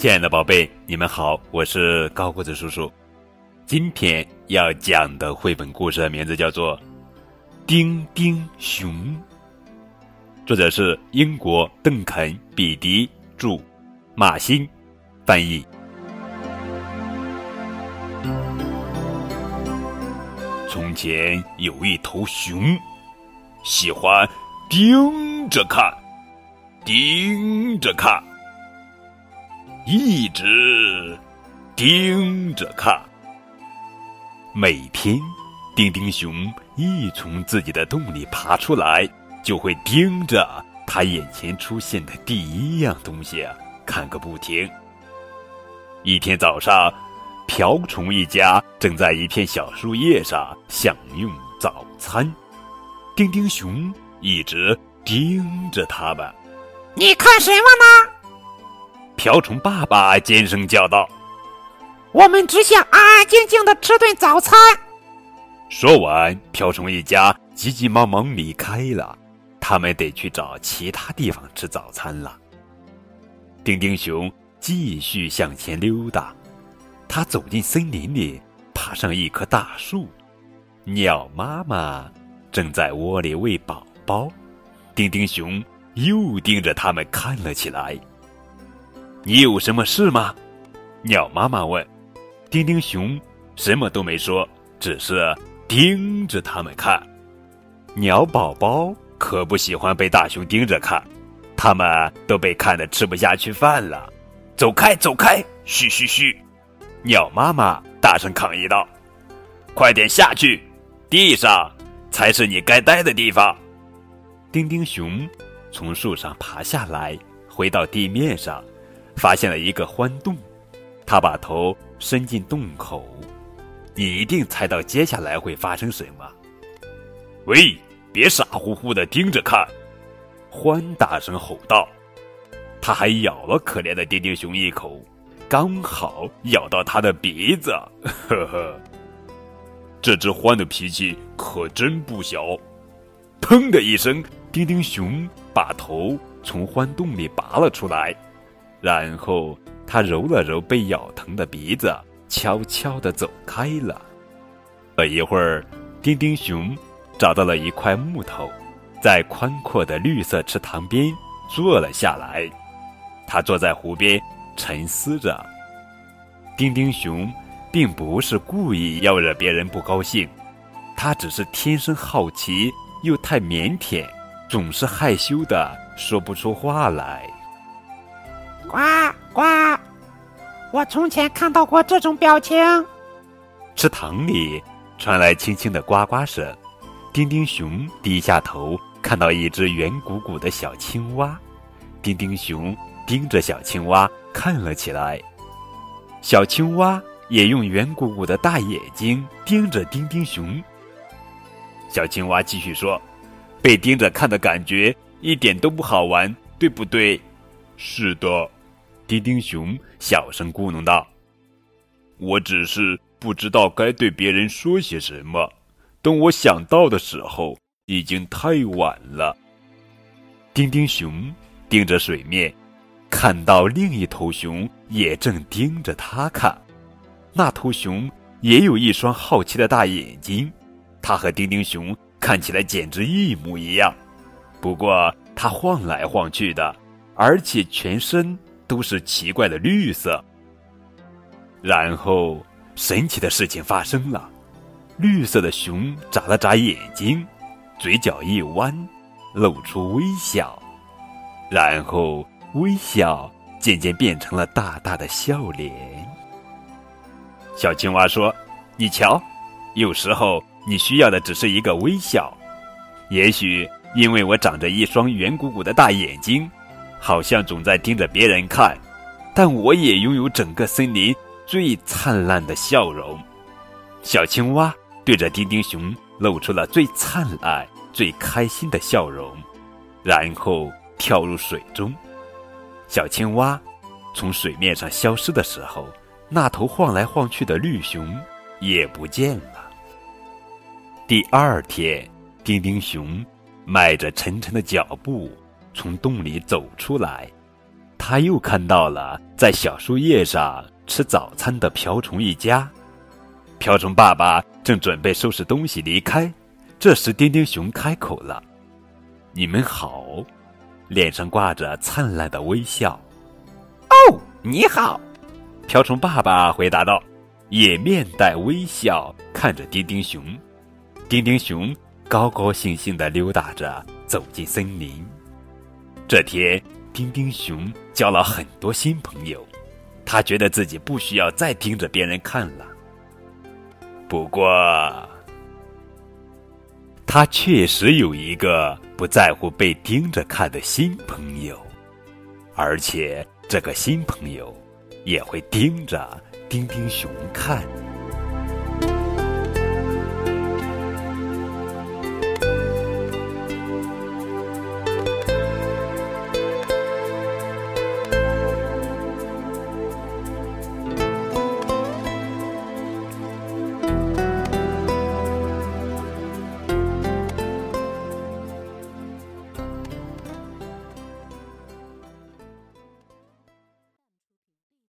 亲爱的宝贝，你们好，我是高个子叔叔。今天要讲的绘本故事的名字叫做《丁丁熊》，作者是英国邓肯·比迪著，马欣翻译。从前有一头熊，喜欢盯着看，盯着看。一直盯着看。每天，丁丁熊一从自己的洞里爬出来，就会盯着他眼前出现的第一样东西看个不停。一天早上，瓢虫一家正在一片小树叶上享用早餐，丁丁熊一直盯着他们。你看什么呢？瓢虫爸爸尖声叫道：“我们只想安安静静的吃顿早餐。”说完，瓢虫一家急急忙忙离开了，他们得去找其他地方吃早餐了。丁丁熊继续向前溜达，他走进森林里，爬上一棵大树，鸟妈妈正在窝里喂宝宝，丁丁熊又盯着他们看了起来。你有什么事吗？鸟妈妈问。丁丁熊什么都没说，只是盯着他们看。鸟宝宝可不喜欢被大熊盯着看，他们都被看得吃不下去饭了。走开，走开！嘘嘘嘘！鸟妈妈大声抗议道：“快点下去，地上才是你该待的地方。”丁丁熊从树上爬下来，回到地面上。发现了一个獾洞，他把头伸进洞口，你一定猜到接下来会发生什么。喂，别傻乎乎的盯着看！獾大声吼道。他还咬了可怜的丁丁熊一口，刚好咬到他的鼻子。呵呵，这只獾的脾气可真不小。砰的一声，丁丁熊把头从獾洞里拔了出来。然后他揉了揉被咬疼的鼻子，悄悄地走开了。不一会儿，丁丁熊找到了一块木头，在宽阔的绿色池塘边坐了下来。他坐在湖边沉思着。丁丁熊并不是故意要惹别人不高兴，他只是天生好奇又太腼腆，总是害羞的说不出话来。呱呱！我从前看到过这种表情。池塘里传来轻轻的呱呱声。丁丁熊低下头，看到一只圆鼓鼓的小青蛙。丁丁熊盯着小青蛙看了起来。小青蛙也用圆鼓鼓的大眼睛盯着丁丁熊。小青蛙继续说：“被盯着看的感觉一点都不好玩，对不对？”“是的。”丁丁熊小声咕哝道：“我只是不知道该对别人说些什么，等我想到的时候，已经太晚了。”丁丁熊盯着水面，看到另一头熊也正盯着他看。那头熊也有一双好奇的大眼睛，它和丁丁熊看起来简直一模一样，不过它晃来晃去的，而且全身。都是奇怪的绿色。然后，神奇的事情发生了，绿色的熊眨了眨眼睛，嘴角一弯，露出微笑，然后微笑渐渐变成了大大的笑脸。小青蛙说：“你瞧，有时候你需要的只是一个微笑。也许因为我长着一双圆鼓鼓的大眼睛。”好像总在盯着别人看，但我也拥有整个森林最灿烂的笑容。小青蛙对着丁丁熊露出了最灿烂、最开心的笑容，然后跳入水中。小青蛙从水面上消失的时候，那头晃来晃去的绿熊也不见了。第二天，丁丁熊迈着沉沉的脚步。从洞里走出来，他又看到了在小树叶上吃早餐的瓢虫一家。瓢虫爸爸正准备收拾东西离开，这时丁丁熊开口了：“你们好。”脸上挂着灿烂的微笑。“哦，你好。”瓢虫爸爸回答道，也面带微笑看着丁丁熊。丁丁熊高高兴兴的溜达着走进森林。这天，丁丁熊交了很多新朋友，他觉得自己不需要再盯着别人看了。不过，他确实有一个不在乎被盯着看的新朋友，而且这个新朋友也会盯着丁丁熊看。